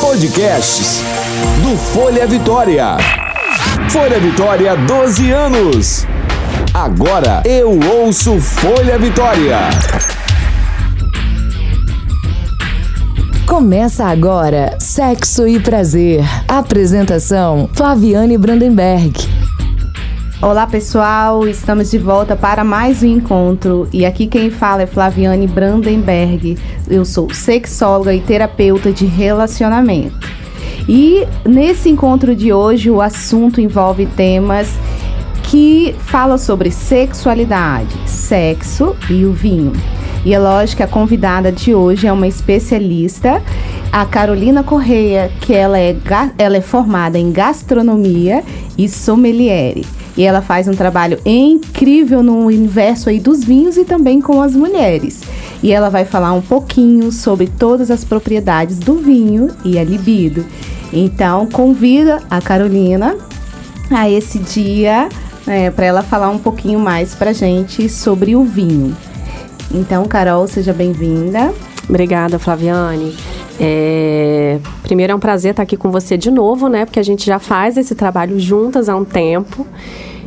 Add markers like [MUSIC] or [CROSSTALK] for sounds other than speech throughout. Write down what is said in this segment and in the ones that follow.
Podcasts do Folha Vitória. Folha Vitória, 12 anos. Agora eu ouço Folha Vitória. Começa agora Sexo e Prazer. Apresentação Flaviane Brandenberg. Olá pessoal, estamos de volta para mais um encontro e aqui quem fala é Flaviane Brandenberg. Eu sou sexóloga e terapeuta de relacionamento. E nesse encontro de hoje o assunto envolve temas que falam sobre sexualidade, sexo e o vinho. E é lógico que a convidada de hoje é uma especialista, a Carolina Correia, que ela é, ela é formada em gastronomia e sommelier. E ela faz um trabalho incrível no universo aí dos vinhos e também com as mulheres. E ela vai falar um pouquinho sobre todas as propriedades do vinho e a libido. Então, convida a Carolina a esse dia é, para ela falar um pouquinho mais para gente sobre o vinho. Então, Carol, seja bem-vinda. Obrigada, Flaviane. É, primeiro é um prazer estar aqui com você de novo, né? Porque a gente já faz esse trabalho juntas há um tempo.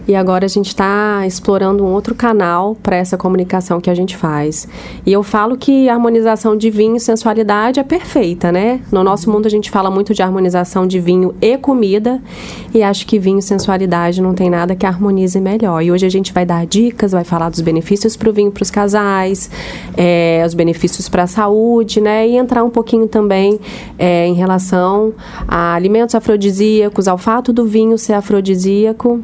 E agora a gente está explorando um outro canal para essa comunicação que a gente faz. E eu falo que a harmonização de vinho e sensualidade é perfeita, né? No nosso mundo a gente fala muito de harmonização de vinho e comida. E acho que vinho e sensualidade não tem nada que harmonize melhor. E hoje a gente vai dar dicas, vai falar dos benefícios para o vinho para os casais, é, os benefícios para a saúde, né? E entrar um pouquinho também é, em relação a alimentos afrodisíacos, ao fato do vinho ser afrodisíaco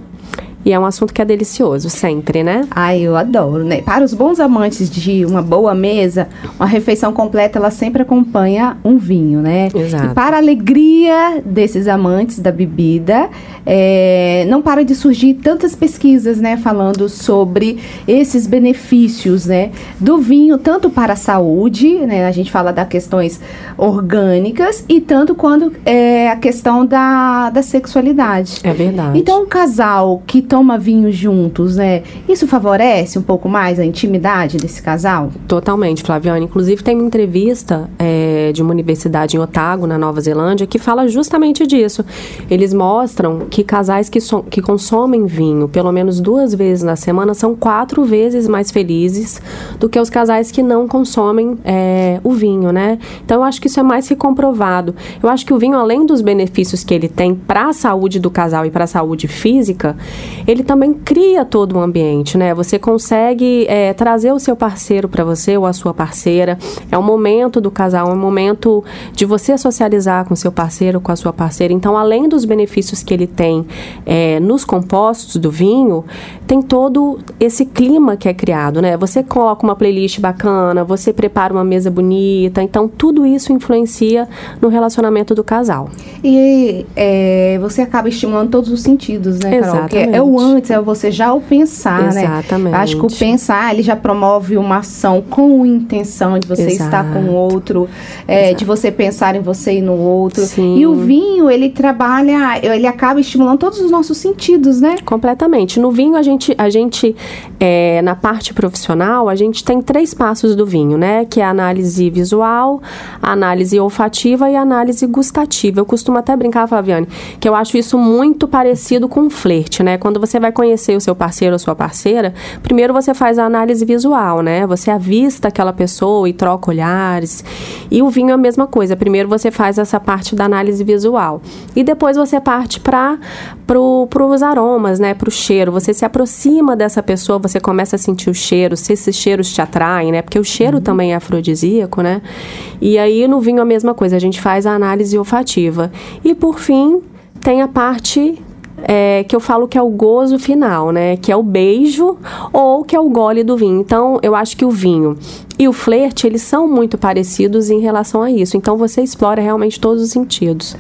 e é um assunto que é delicioso, sempre, né? Ai, eu adoro, né? Para os bons amantes de uma boa mesa, uma refeição completa, ela sempre acompanha um vinho, né? Exato. E para a alegria desses amantes da bebida, é, não para de surgir tantas pesquisas, né? Falando sobre esses benefícios, né? Do vinho, tanto para a saúde, né? A gente fala das questões orgânicas e tanto quando é a questão da, da sexualidade. É verdade. Então, um casal que toma vinho juntos, né? Isso favorece um pouco mais a intimidade desse casal? Totalmente, Flaviane. Inclusive, tem uma entrevista é, de uma universidade em Otago, na Nova Zelândia, que fala justamente disso. Eles mostram que casais que, so que consomem vinho pelo menos duas vezes na semana são quatro vezes mais felizes do que os casais que não consomem é, o vinho, né? Então, eu acho que isso é mais que comprovado. Eu acho que o vinho, além dos benefícios que ele tem para a saúde do casal e para a saúde física, ele também cria todo o ambiente, né? Você consegue é, trazer o seu parceiro para você ou a sua parceira. É um momento do casal, é um momento de você socializar com seu parceiro, com a sua parceira. Então, além dos benefícios que ele tem é, nos compostos do vinho, tem todo esse clima que é criado, né? Você coloca uma playlist bacana, você prepara uma mesa bonita. Então, tudo isso influencia no relacionamento do casal. E é, você acaba estimulando todos os sentidos, né, Carol? Exatamente. é o antes, é você já o pensar, né? Exatamente. né? Acho que o pensar, ele já promove uma ação com intenção de você Exato. estar com o outro, é, de você pensar em você e no outro. Sim. E o vinho, ele trabalha, ele acaba estimulando todos os nossos sentidos, né? Completamente. No vinho, a gente, a gente é, na parte profissional, a gente tem três passos do vinho, né? Que é a análise visual, a análise olfativa e a análise gustativa. Eu costumo até brincar, Flaviane, que eu acho isso muito parecido com um flerte, né? Quando você vai conhecer o seu parceiro ou sua parceira, primeiro você faz a análise visual, né? Você avista aquela pessoa e troca olhares. E o vinho é a mesma coisa. Primeiro você faz essa parte da análise visual. E depois você parte para pro, os aromas, né? Para o cheiro. Você se aproxima dessa pessoa, você começa a sentir o cheiro, se esses cheiros te atraem, né? Porque o cheiro uhum. também é afrodisíaco, né? E aí no vinho a mesma coisa, a gente faz a análise olfativa. E por fim, tem a parte é, que eu falo que é o gozo final, né? Que é o beijo ou que é o gole do vinho. Então, eu acho que o vinho e o flerte, eles são muito parecidos em relação a isso. Então você explora realmente todos os sentidos.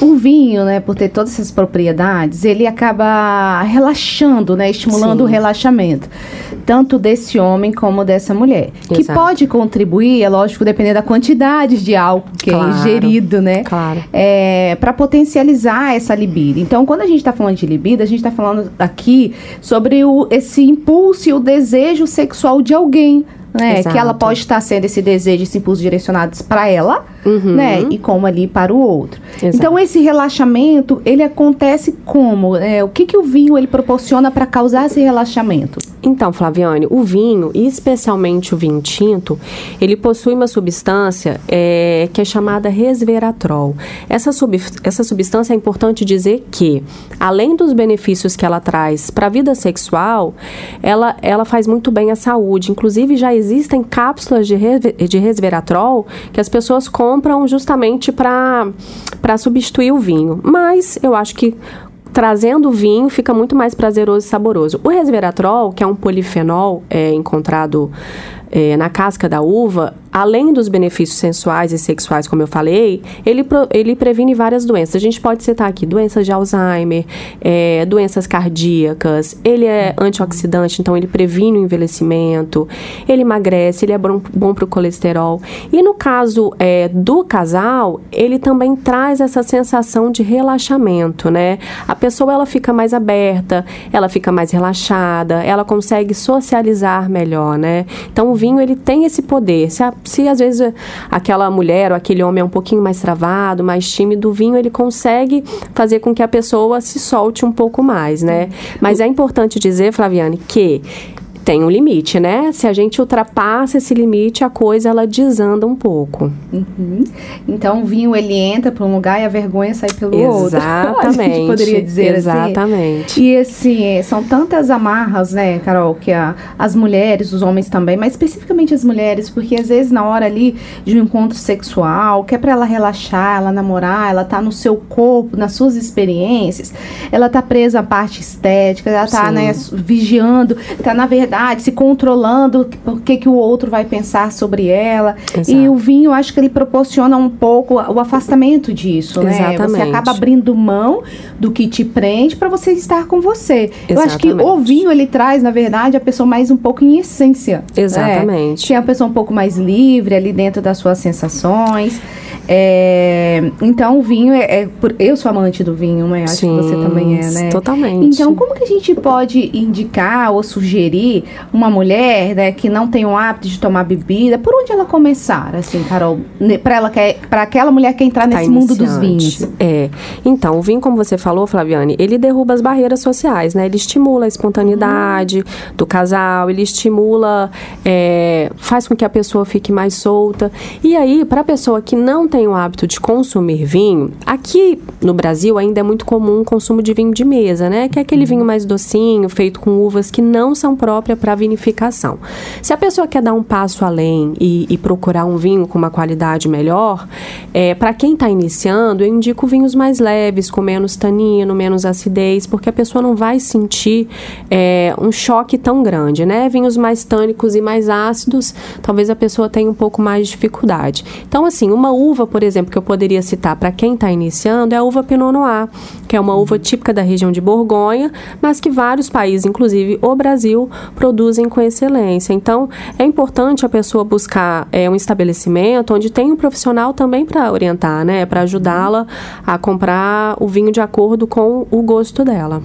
O vinho, né, por ter todas essas propriedades, ele acaba relaxando, né, estimulando Sim. o relaxamento, tanto desse homem como dessa mulher, Exato. que pode contribuir, é lógico, dependendo da quantidade de álcool que é claro. é ingerido, né, claro. é, para potencializar essa libido. Então, quando a gente está falando de libido, a gente está falando aqui sobre o, esse impulso e o desejo sexual de alguém né? Exato. Que ela pode estar sendo esse desejo, esse impulso direcionados para ela, Uhum. né? E como ali para o outro. Exato. Então esse relaxamento, ele acontece como? É, o que que o vinho ele proporciona para causar esse relaxamento? Então, Flaviane, o vinho, e especialmente o vinho tinto, ele possui uma substância é, que é chamada resveratrol. Essa, sub, essa substância é importante dizer que, além dos benefícios que ela traz para a vida sexual, ela, ela faz muito bem à saúde. Inclusive, já existem cápsulas de, re- de resveratrol que as pessoas compram justamente para substituir o vinho. Mas eu acho que trazendo o vinho fica muito mais prazeroso e saboroso. O resveratrol, que é um polifenol é, encontrado é, na casca da uva, além dos benefícios sensuais e sexuais, como eu falei, ele, pro- ele previne várias doenças. A gente pode citar aqui doenças de Alzheimer, é, doenças cardíacas, ele é antioxidante, então ele previne o envelhecimento, ele emagrece, ele é bom, bom para o colesterol. E no caso é, do casal, ele também traz essa sensação de relaxamento, né? A pessoa ela fica mais aberta, ela fica mais relaxada, ela consegue socializar melhor, né? Então vinho ele tem esse poder. Se, a- se às vezes aquela mulher ou aquele homem é um pouquinho mais travado, mais tímido, o vinho ele consegue fazer com que a pessoa se solte um pouco mais, né? Mas é importante dizer, Flaviane, que tem um limite, né? Se a gente ultrapassa esse limite, a coisa ela desanda um pouco. Uhum. Então o vinho ele entra para um lugar e a vergonha sai pelo outro. [LAUGHS] a Exatamente. gente poderia dizer assim. Exatamente. E assim, é, são tantas amarras, né, Carol, que a- as mulheres, os homens também, mas especificamente as mulheres, porque às vezes na hora ali de um encontro sexual, que é pra ela relaxar, ela namorar, ela tá no seu corpo, nas suas experiências, ela tá presa à parte estética, ela tá, Sim. né, vigiando, tá na verdade se controlando o que que o outro vai pensar sobre ela. Exato. E o vinho, acho que ele proporciona um pouco o afastamento disso, né? Você Exatamente. acaba abrindo mão do que te prende para você estar com você. Eu acho que o Exatamente. vinho ele traz, na verdade, a pessoa mais um pouco em essência. né? Exatamente. Que é a pessoa um pouco mais livre ali dentro das suas sensações. É, então o vinho é, é por- eu sou amante do vinho, né? Acho Sim, que você também é, né? totalmente. Então, como que a gente pode indicar ou sugerir uma mulher né, que não tem o hábito de tomar bebida? Por onde ela começar, assim, Carol? Para ela que para aquela mulher que entrar Tá nesse mundo dos iniciante. vinhos. É. Então, o vinho, como você falou, Flaviane, ele derruba as barreiras sociais, né? Ele estimula a espontaneidade do casal, ele estimula, é, faz com que a pessoa fique mais solta. E aí, para a pessoa que não tem o hábito de consumir vinho, aqui no Brasil ainda é muito comum o consumo de vinho de mesa, né? Que é aquele vinho mais docinho, feito com uvas que não são próprias para vinificação. Se a pessoa quer dar um passo além e, e procurar um vinho com uma qualidade melhor, é, para quem está iniciando, eu indico vinhos mais leves, com menos tanino, menos acidez, porque a pessoa não vai sentir é, um choque tão grande, né? Vinhos mais tânicos e mais ácidos, talvez a pessoa tenha um pouco mais de dificuldade. Então, assim, uma uva, por exemplo, que eu poderia citar para quem está iniciando é a uva Pinot Noir, que é uma uva típica da região de Borgonha, mas que vários países, inclusive o Brasil, produzem com excelência. Então, é importante a pessoa buscar é, um estabelecimento onde tem um profissional também para orientar, né? Para ajudá-la a comprar o vinho de acordo com o gosto dela.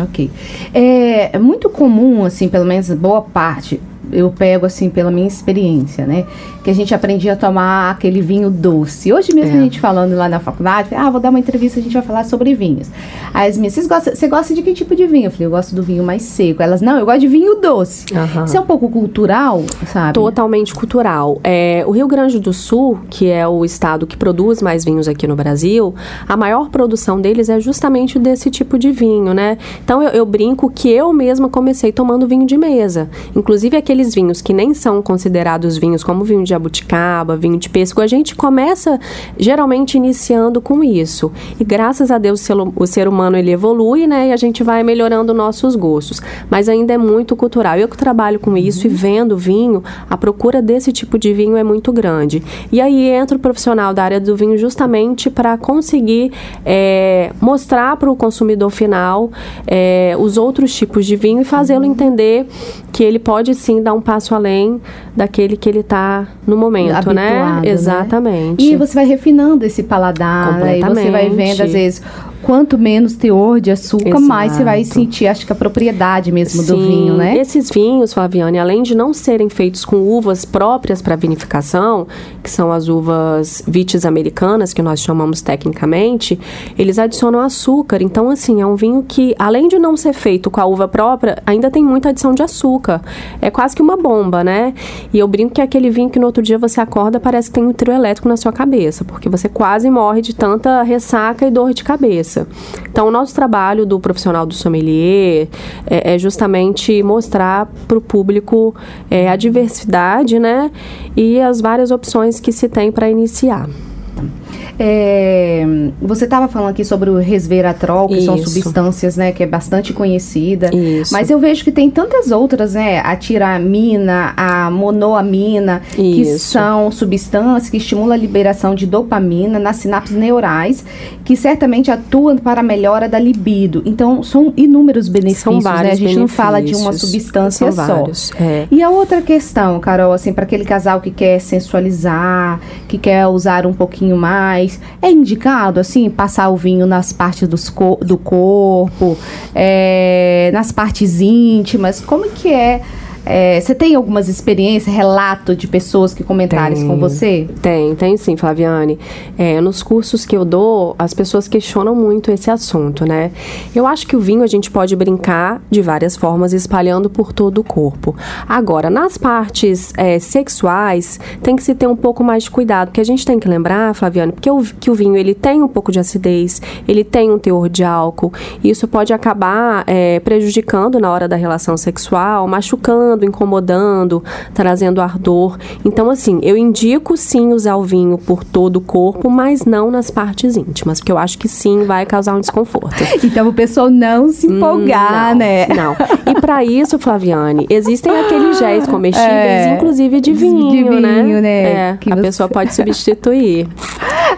Ok. É, é muito comum, assim, pelo menos boa parte, eu pego, assim, pela minha experiência, né? Que a gente aprendia a tomar aquele vinho doce. Hoje mesmo É. a gente falando lá na faculdade, ah, vou dar uma entrevista, a gente vai falar sobre vinhos. Aí as minhas, "Vocês gostam- você gosta de que tipo de vinho? Eu falei, eu gosto do vinho mais seco. Elas, não, eu gosto de vinho doce. Isso é um pouco cultural, sabe? Totalmente cultural. É, o Rio Grande do Sul, que é o estado que produz mais vinhos aqui no Brasil, a maior produção deles é justamente desse tipo de vinho, né? Então eu, eu brinco que eu mesma comecei tomando vinho de mesa. Inclusive aqueles vinhos que nem são considerados vinhos, como vinho de jabuticaba, vinho de pêssego, a gente começa geralmente iniciando com isso. E graças a Deus o ser, humano ele evolui, né? E a gente vai melhorando nossos gostos. Mas ainda é muito cultural. Eu que trabalho com isso e vendo vinho, a procura desse tipo de vinho é muito grande. E aí entra o profissional da área do vinho justamente para conseguir é, mostrar para o consumidor final é, os outros tipos de vinho e fazê-lo entender que ele pode sim dar um passo além daquele que ele está no momento, Habituado, né? né? Exatamente. E você vai refinando esse paladar, né? E você vai vendo, às vezes, quanto menos teor de açúcar, Exato. mais você vai sentir, acho que a propriedade mesmo Sim. do vinho, né? Esses vinhos, Flaviane, além de não serem feitos com uvas próprias para vinificação, que são as uvas vites americanas, que nós chamamos tecnicamente, eles adicionam açúcar. Então, assim, é um vinho que, além de não ser feito com a uva própria, ainda tem muita adição de açúcar. É quase que uma bomba, né? E eu brinco que é aquele vinho que no outro dia você acorda parece que tem um trio elétrico na sua cabeça, porque você quase morre de tanta ressaca e dor de cabeça. Então, o nosso trabalho do profissional do sommelier é, é justamente mostrar para o público é, a diversidade, né? E as várias opções que se tem para iniciar. É, você estava falando aqui sobre o resveratrol, que Isso. são substâncias, né, que é bastante conhecida. Isso. Mas eu vejo que tem tantas outras, né, a tiramina, a monoamina, Isso. que são substâncias que estimulam a liberação de dopamina nas sinapses neurais, que certamente atuam para a melhora da libido. Então, são inúmeros benefícios, né? A gente não fala de uma substância são só. Vários, é. E a outra questão, Carol, assim, para aquele casal que quer sensualizar, que quer usar um pouquinho mais mais. É indicado, assim, passar o vinho nas partes dos co do corpo, é, nas partes íntimas? Como que é é, você tem algumas experiências, relato de pessoas que comentaram isso com você? Tem, tem sim, Flaviane. É, nos cursos que eu dou, as pessoas questionam muito esse assunto, né? Eu acho que o vinho a gente pode brincar de várias formas, espalhando por todo o corpo. Agora, nas partes é, sexuais, tem que se ter um pouco mais de cuidado, porque a gente tem que lembrar, Flaviane, porque o, que o vinho ele tem um pouco de acidez, ele tem um teor de álcool, e isso pode acabar é, prejudicando na hora da relação sexual, machucando incomodando, trazendo ardor. Então, assim, eu indico sim usar o vinho por todo o corpo, mas não nas partes íntimas, porque eu acho que sim vai causar um desconforto. [LAUGHS] Então, o pessoal não se empolgar, não, né? Não. E para isso, Flaviane, existem aqueles géis [LAUGHS] comestíveis, é, inclusive de vinho, de vinho né? né? É, que a você... pessoa [LAUGHS] pode substituir.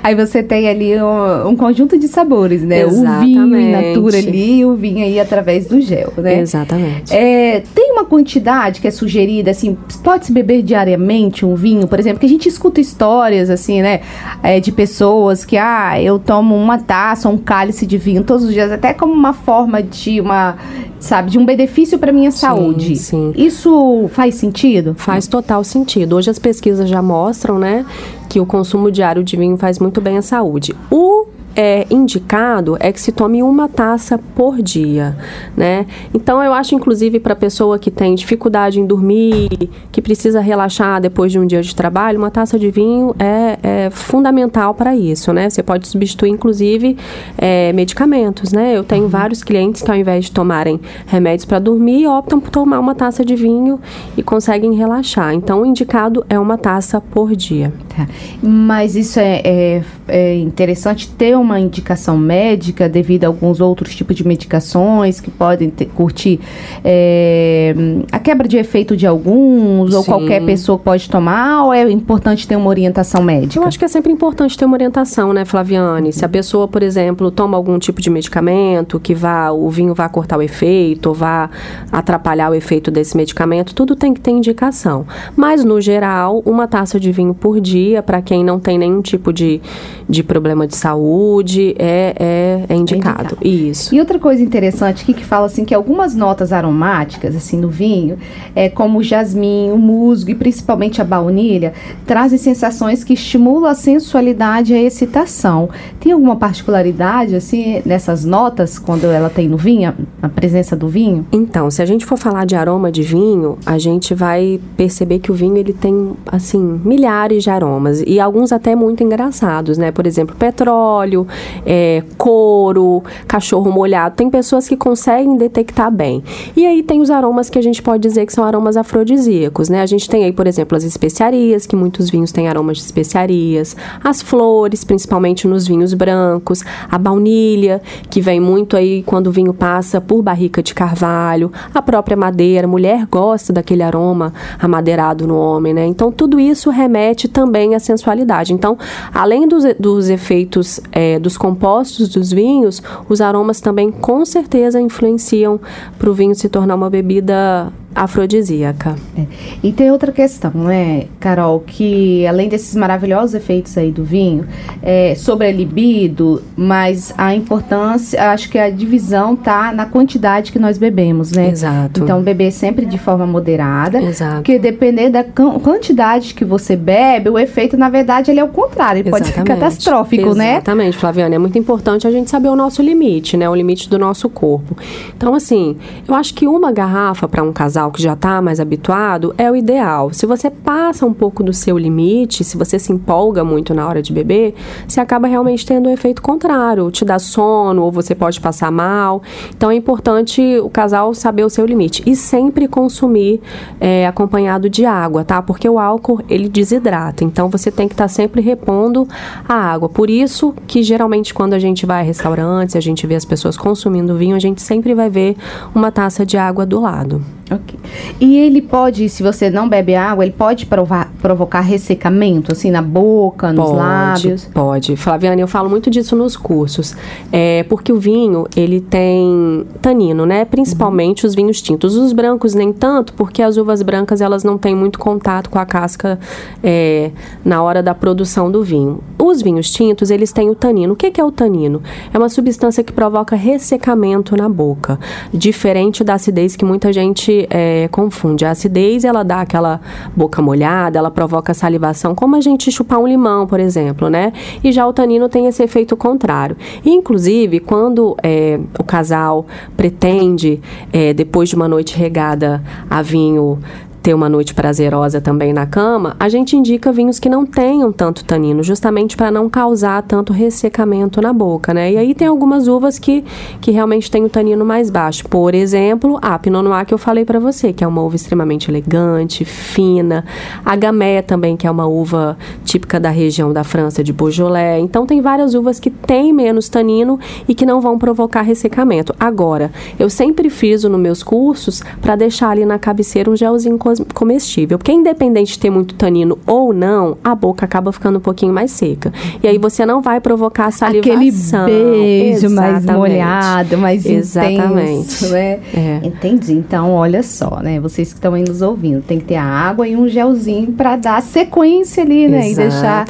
Aí você tem ali um, um conjunto de sabores, né? Exatamente. O vinho in natura ali e o vinho aí através do gel, né? Exatamente. É, tem uma quantidade que é sugerida, assim, pode-se beber diariamente um vinho, por exemplo, que a gente escuta histórias, assim, né? É, de pessoas que, ah, eu tomo uma taça, um cálice de vinho todos os dias, até como uma forma de uma, sabe, de um benefício para minha saúde. Sim. Isso faz sentido? Faz total sentido. Hoje as pesquisas já mostram, né, que o consumo diário de vinho faz muito bem à saúde. O é indicado é que se tome uma taça por dia, né? Então eu acho inclusive para pessoa que tem dificuldade em dormir, que precisa relaxar depois de um dia de trabalho, uma taça de vinho é, é fundamental para isso, né? Você pode substituir inclusive é, medicamentos, né? Eu tenho vários clientes que ao invés de tomarem remédios para dormir, optam por tomar uma taça de vinho e conseguem relaxar. Então o indicado é uma taça por dia. Tá. Mas isso é, é, é interessante ter uma indicação médica devido a alguns outros tipos de medicações que podem ter, curtir é, a quebra de efeito de alguns Sim. ou qualquer pessoa pode tomar ou é importante ter uma orientação médica? Eu acho que é sempre importante ter uma orientação, né, Flaviane? Se a pessoa, por exemplo, toma algum tipo de medicamento que vá, o vinho vá cortar o efeito ou vá atrapalhar o efeito desse medicamento, tudo tem que ter indicação. Mas, no geral, uma taça de vinho por dia, para quem não tem nenhum tipo de, de problema de saúde, saúde é, é, é indicado. É indicado. Isso. E outra coisa interessante aqui que fala assim que algumas notas aromáticas assim no vinho, é como o jasmim, o musgo e principalmente a baunilha, trazem sensações que estimulam a sensualidade e a excitação. Tem alguma particularidade assim nessas notas quando ela tem no vinho, a presença do vinho? Então, se a gente for falar de aroma de vinho, a gente vai perceber que o vinho ele tem assim milhares de aromas e alguns até muito engraçados, né? Por exemplo, petróleo, é, couro, cachorro molhado. Tem pessoas que conseguem detectar bem. E aí tem os aromas que a gente pode dizer que são aromas afrodisíacos, né? A gente tem aí, por exemplo, as especiarias, que muitos vinhos têm aromas de especiarias, as flores, principalmente nos vinhos brancos, a baunilha, que vem muito aí quando o vinho passa por barrica de carvalho, a própria madeira, a mulher gosta daquele aroma amadeirado no homem, né? Então tudo isso remete também à sensualidade. Então, além dos, dos efeitos é, dos compostos dos vinhos, os aromas também com certeza influenciam para o vinho se tornar uma bebida afrodisíaca. É. E tem outra questão, né, Carol, que além desses maravilhosos efeitos aí do vinho, é, sobre a libido, mas a importância, acho que a divisão tá na quantidade que nós bebemos, né? Exato. Então, beber sempre de forma moderada. Exato. Porque depender da quantidade que você bebe, o efeito, na verdade, ele é o contrário. Ele Exatamente. pode ser catastrófico, Exatamente, né? Exatamente, Flaviana. É muito importante a gente saber o nosso limite, né? O limite do nosso corpo. Então, assim, eu acho que uma garrafa para um casal que já está mais habituado é o ideal. Se você passa um pouco do seu limite, se você se empolga muito na hora de beber, você acaba realmente tendo um efeito contrário. Te dá sono ou você pode passar mal. Então, é importante o casal saber o seu limite. E sempre consumir é, acompanhado de água, tá? Porque o álcool, ele desidrata. Então, você tem que estar tá sempre repondo a água. Por isso que, geralmente, quando a gente vai a restaurantes, a gente vê as pessoas consumindo vinho, a gente sempre vai ver uma taça de água do lado. Ok. E ele pode, se você não bebe água, ele pode provar, provocar ressecamento, assim, na boca, nos pode, lábios? Pode. Flaviane, eu falo muito disso nos cursos. É, porque o vinho, ele tem tanino, né? Principalmente uhum. os vinhos tintos. Os brancos nem tanto, porque as uvas brancas, elas não têm muito contato com a casca é, na hora da produção do vinho. Os vinhos tintos, eles têm o tanino. O que, que é o tanino? É uma substância que provoca ressecamento na boca. Diferente da acidez que muita gente é, confunde. A acidez, ela dá aquela boca molhada, ela provoca salivação, como a gente chupar um limão, por exemplo, né? E já o tanino tem esse efeito contrário. Inclusive, quando é, o casal pretende, é, depois de uma noite regada a vinho, ter uma noite prazerosa também na cama, a gente indica vinhos que não tenham tanto tanino, justamente para não causar tanto ressecamento na boca, né? E aí tem algumas uvas que, que realmente têm o tanino mais baixo. Por exemplo, a Pinot Noir que eu falei para você, que é uma uva extremamente elegante, fina. A Gamay também, que é uma uva típica da região da França, de Beaujolais. Então tem várias uvas que têm menos tanino e que não vão provocar ressecamento. Agora, eu sempre friso nos meus cursos para deixar ali na cabeceira um gelzinho comestível. Porque independente de ter muito tanino ou não, a boca acaba ficando um pouquinho mais seca. E aí você não vai provocar salivação. Aquele beijo Exatamente. mais molhado, mais Exatamente. intenso, né? É. Entendi. Então, olha só, né? Vocês que estão aí nos ouvindo, tem que ter a água e um gelzinho para dar sequência ali, né? Exatamente. E deixar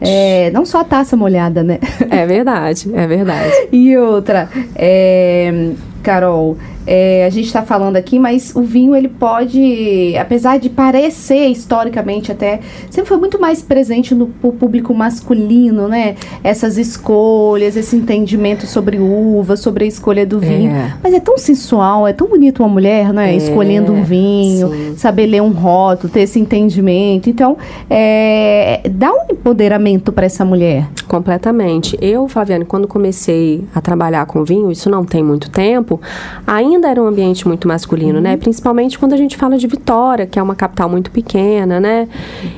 é, não só a taça molhada, né? É verdade, é verdade. [LAUGHS] e outra, é, Carol, é, a gente está falando aqui, mas o vinho ele pode, apesar de parecer historicamente até, sempre foi muito mais presente no público masculino, né? Essas escolhas, esse entendimento sobre uva, sobre a escolha do vinho. É. Mas é tão sensual, é tão bonito uma mulher, né? É, Escolhendo um vinho, sim. saber ler um rótulo, ter esse entendimento. Então, é, dá um empoderamento para essa mulher. Completamente. Eu, Flaviane, quando comecei a trabalhar com vinho, isso não tem muito tempo, ainda ainda era um ambiente muito masculino, né? uhum. Principalmente quando a gente fala de Vitória, que é uma capital muito pequena, né?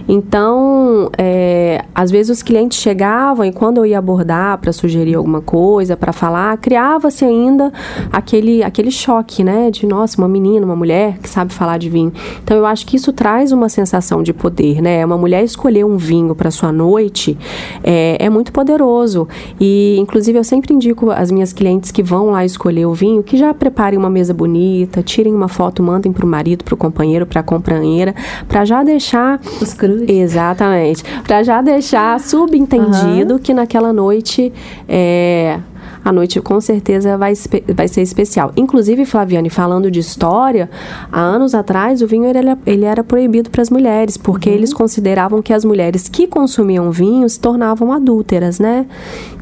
Então, é, às vezes os clientes chegavam e quando eu ia abordar para sugerir alguma coisa, para falar, criava-se ainda aquele, aquele choque, né? De, nossa, uma menina, uma mulher que sabe falar de vinho. Então, eu acho que isso traz uma sensação de poder, né? Uma mulher escolher um vinho para sua noite é, é muito poderoso. E, inclusive, eu sempre indico as minhas clientes que vão lá escolher o vinho que já preparem uma uma mesa bonita, tirem uma foto, mandem para o marido, para o companheiro, para a companheira, para já deixar os cruz. Exatamente, para já deixar subentendido uhum. que naquela noite é, a noite com certeza vai, vai ser especial. Inclusive, Flaviane, falando de história, há anos atrás o vinho ele, ele era proibido para as mulheres, porque uhum. eles consideravam que as mulheres que consumiam vinho se tornavam adúlteras, né?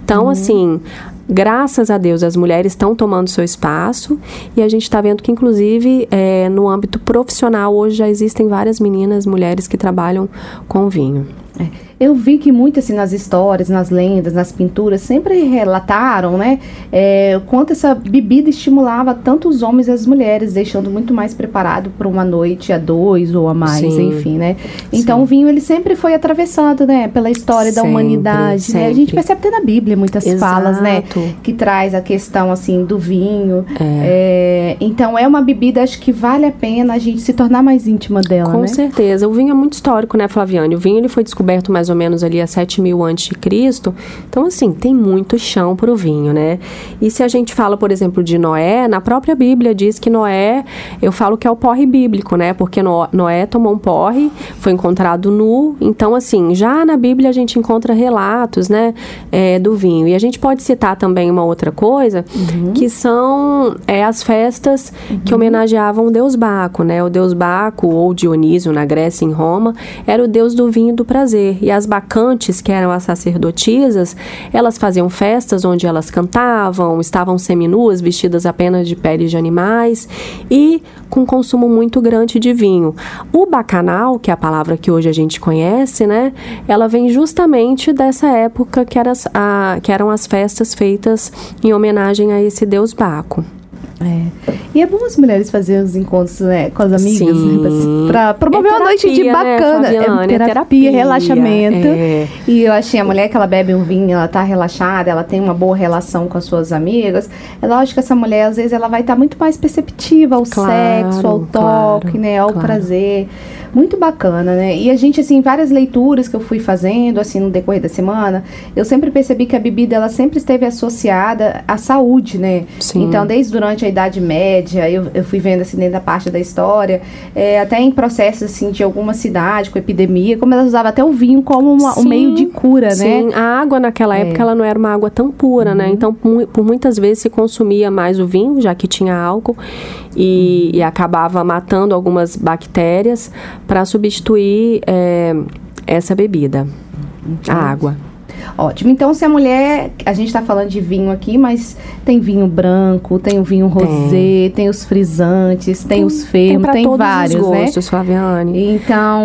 Então, uhum. assim, graças a Deus, as mulheres estão tomando seu espaço e a gente está vendo que, inclusive, é, no âmbito profissional, hoje já existem várias meninas, mulheres que trabalham com vinho. É. Eu vi que muito assim nas histórias, nas lendas, nas pinturas, sempre relataram, né, é, o quanto essa bebida estimulava tanto os homens e as mulheres, deixando muito mais preparado para uma noite a dois ou a mais, Sim. enfim, né. Então Sim. o vinho ele sempre foi atravessado, né, pela história sempre, da humanidade, sempre. né. A gente percebe até na Bíblia muitas Exato. falas, né, que traz a questão assim do vinho. É. É, então é uma bebida acho que vale a pena a gente se tornar mais íntima dela, Com né? certeza. O vinho é muito histórico, né, Flaviane? O vinho ele foi descoberto mais mais ou menos ali a 7 mil antes de Cristo. Então, assim, tem muito chão para o vinho, né? E se a gente fala, por exemplo, de Noé, na própria Bíblia diz que Noé, eu falo que é o porre bíblico, né? Porque Noé tomou um porre, foi encontrado nu. Então, assim, já na Bíblia a gente encontra relatos, né, é, do vinho. E a gente pode citar também uma outra coisa, uhum. que são é, as festas uhum. que homenageavam o deus Baco, né? O deus Baco ou Dionísio na Grécia em Roma era o deus do vinho e do prazer. E as bacantes, que eram as sacerdotisas, elas faziam festas onde elas cantavam, estavam seminuas, vestidas apenas de peles de animais e com consumo muito grande de vinho. O bacanal, que é a palavra que hoje a gente conhece, né? Ela vem justamente dessa época que, era, a, que eram as festas feitas em homenagem a esse deus Baco. É. E é bom as mulheres fazerem os encontros né, com as amigas, né? Pra promover é terapia, uma noite de né, bacana. Né, é terapia, terapia, relaxamento. É. E eu achei a mulher que ela bebe um vinho, ela tá relaxada, ela tem uma boa relação com as suas amigas. É lógico que essa mulher, às vezes, ela vai estar tá muito mais perceptiva ao claro, sexo, ao toque, claro, né? Ao claro. prazer. Muito bacana, né? E a gente, assim, várias leituras que eu fui fazendo, assim, no decorrer da semana, eu sempre percebi que a bebida, ela sempre esteve associada à saúde, né? Sim. Então, desde durante a Idade Média, eu, eu fui vendo, assim, dentro da parte da história, é, até em processos, assim, de alguma cidade com epidemia, como elas usavam até o vinho como uma, um meio de cura, sim. né? Sim, a água naquela é. época, ela não era uma água tão pura, né? uhum. né? Então, por, por muitas vezes se consumia mais o vinho, já que tinha álcool, e, uhum. e acabava matando algumas bactérias para substituir é, essa bebida, Entendi. a água. Ótimo. Então, se a mulher. A gente está falando de vinho aqui, mas tem vinho branco, tem o vinho rosé, tem, os frisantes, tem, tem os fermos, tem, tem vários, os né? gostos, né? Flaviane. Então.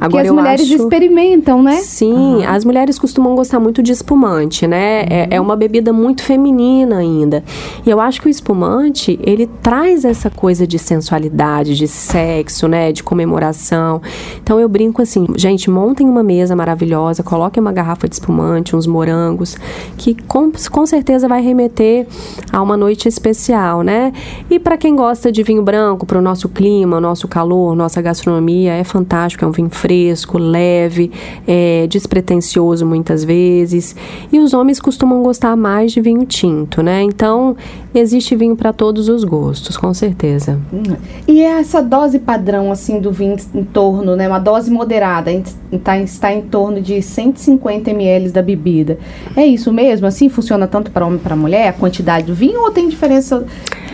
Agora que as mulheres acho... experimentam, né? Sim, uhum. as mulheres costumam gostar muito de espumante, né? Uhum. É, é uma bebida muito feminina ainda. E eu acho que o espumante, ele traz essa coisa de sensualidade, de sexo, né? De comemoração. Então eu brinco assim, gente, montem uma mesa maravilhosa, coloquem uma garrafa garrafa de espumante, uns morangos, que com, com certeza vai remeter a uma noite especial, né? E para quem gosta de vinho branco, para o nosso clima, nosso calor, nossa gastronomia, é fantástico, é um vinho fresco, leve, é despretensioso muitas vezes. E os homens costumam gostar mais de vinho tinto, né? Então, existe vinho para todos os gostos, com certeza. E essa dose padrão, assim, do vinho em torno, né? Uma dose moderada, está, está em torno de 150 50 ml da bebida. É isso mesmo? Assim funciona tanto para homem e para mulher, a quantidade do vinho, ou tem diferença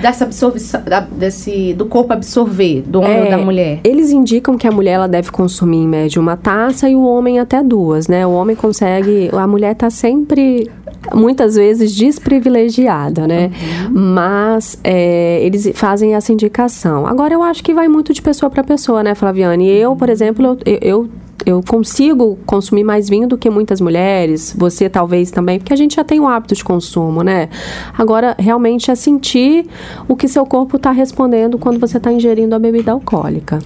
dessa absorção, da, desse, do corpo absorver, do homem é, ou da mulher? Eles indicam que a mulher ela deve consumir em média uma taça e o homem até duas, né? O homem consegue, a mulher está sempre muitas vezes desprivilegiada, né? Uhum. Mas é, eles fazem essa indicação. Agora eu acho que vai muito de pessoa para pessoa, né, Flaviane? Eu, por exemplo, eu, eu eu consigo consumir mais vinho do que muitas mulheres, você talvez também, porque a gente já tem o hábito de consumo, né? Agora, realmente é sentir o que seu corpo está respondendo quando você está ingerindo a bebida alcoólica.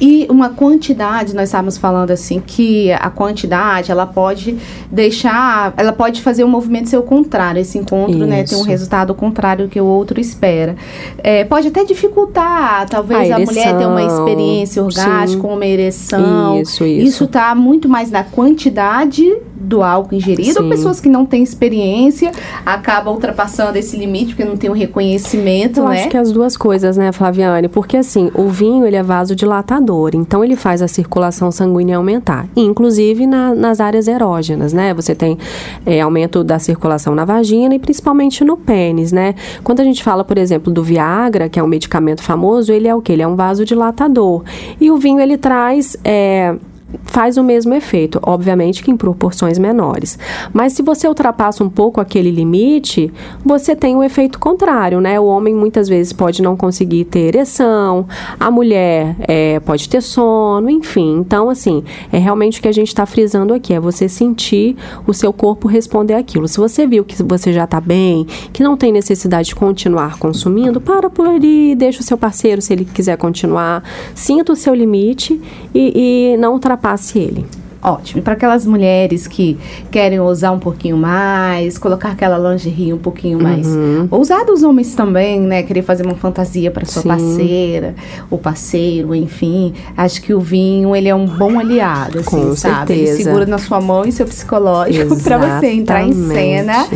E uma quantidade, nós estávamos falando assim, que a quantidade, ela pode deixar, ela pode fazer o um movimento ser o contrário, esse encontro, Isso. né, ter um resultado contrário que o outro espera. É, pode até dificultar, talvez a, a mulher ter uma experiência orgástica, uma ereção. Isso, isso isso está muito mais na quantidade do álcool ingerido, Sim. pessoas que não têm experiência acabam ultrapassando esse limite porque não tem o um reconhecimento, Eu né? acho que as duas coisas, né, Flaviane? Porque assim, o vinho ele é vasodilatador, então ele faz a circulação sanguínea aumentar, inclusive na, nas áreas erógenas, né? Você tem é, aumento da circulação na vagina e principalmente no pênis, né? Quando a gente fala, por exemplo, do Viagra, que é um medicamento famoso, ele é o que? Ele é um vasodilatador. E o vinho ele traz é, faz o mesmo efeito, obviamente que em proporções menores. Mas se você ultrapassa um pouco aquele limite, você tem o um efeito contrário, né? O homem muitas vezes pode não conseguir ter ereção, a mulher é, pode ter sono, enfim. Então, assim, é realmente o que a gente está frisando aqui, é você sentir o seu corpo responder aquilo. Se você viu que você já está bem, que não tem necessidade de continuar consumindo, para por ali, deixa o seu parceiro se ele quiser continuar, sinta o seu limite e, e não ultrapasse ultrapasse ele. Ótimo. E para aquelas mulheres que querem usar um pouquinho mais, colocar aquela lingerie um pouquinho mais Uhum. ousada, os homens também, né? Querer fazer uma fantasia para sua Sim. parceira, ou parceiro, enfim. Acho que o vinho, ele é um bom aliado, assim, Com sabe? Ele certeza. segura na sua mão e seu psicológico para você entrar em cena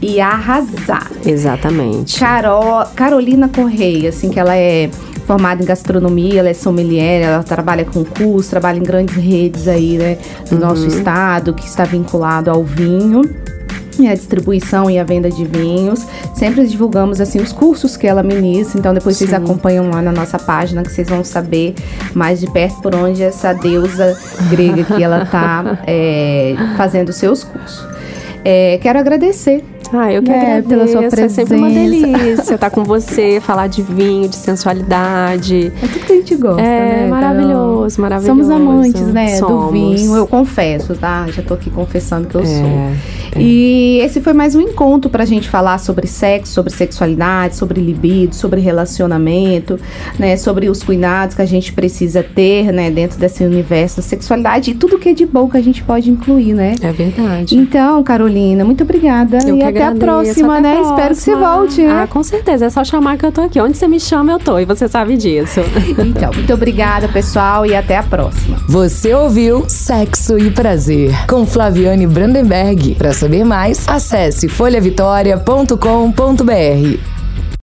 e arrasar. Exatamente. Carol, Carolina Correia, assim, que ela é formada em gastronomia, ela é sommelier, ela trabalha com curso, trabalha em grandes redes aí, né, do nosso estado, que está vinculado ao vinho. E a distribuição e a venda de vinhos. Sempre divulgamos assim os cursos que ela ministra. Então depois vocês Sim. acompanham lá na nossa página que vocês vão saber mais de perto por onde essa deusa grega que ela está [LAUGHS] fazendo seus cursos. É, quero agradecer Ah, eu que É, agradeço. pela sua É sempre uma presença. delícia [LAUGHS] estar com você, falar de vinho, de sensualidade. É tudo que a gente gosta, É, né? Carol? maravilhoso, maravilhoso. Somos amantes, né? Do Somos. vinho. Eu confesso, tá? Já tô aqui confessando que eu É, sou. E esse foi mais um encontro pra gente falar sobre sexo, sobre sexualidade, sobre libido, sobre relacionamento, né? Sobre os cuidados que a gente precisa ter, né? Dentro desse universo da sexualidade e tudo que é de bom que a gente pode incluir, né? É verdade. Então, Carolina, muito obrigada. Eu e que até a próxima, até a né? Espero que você próxima. volte, né? Ah, com certeza. É só chamar que eu tô aqui. Onde você me chama, eu tô. E você sabe disso. [LAUGHS] Então, muito obrigada, pessoal, e até a próxima. Você ouviu Sexo e Prazer com Flaviane Brandenberg. Para saber mais, acesse folhavitória.com.br.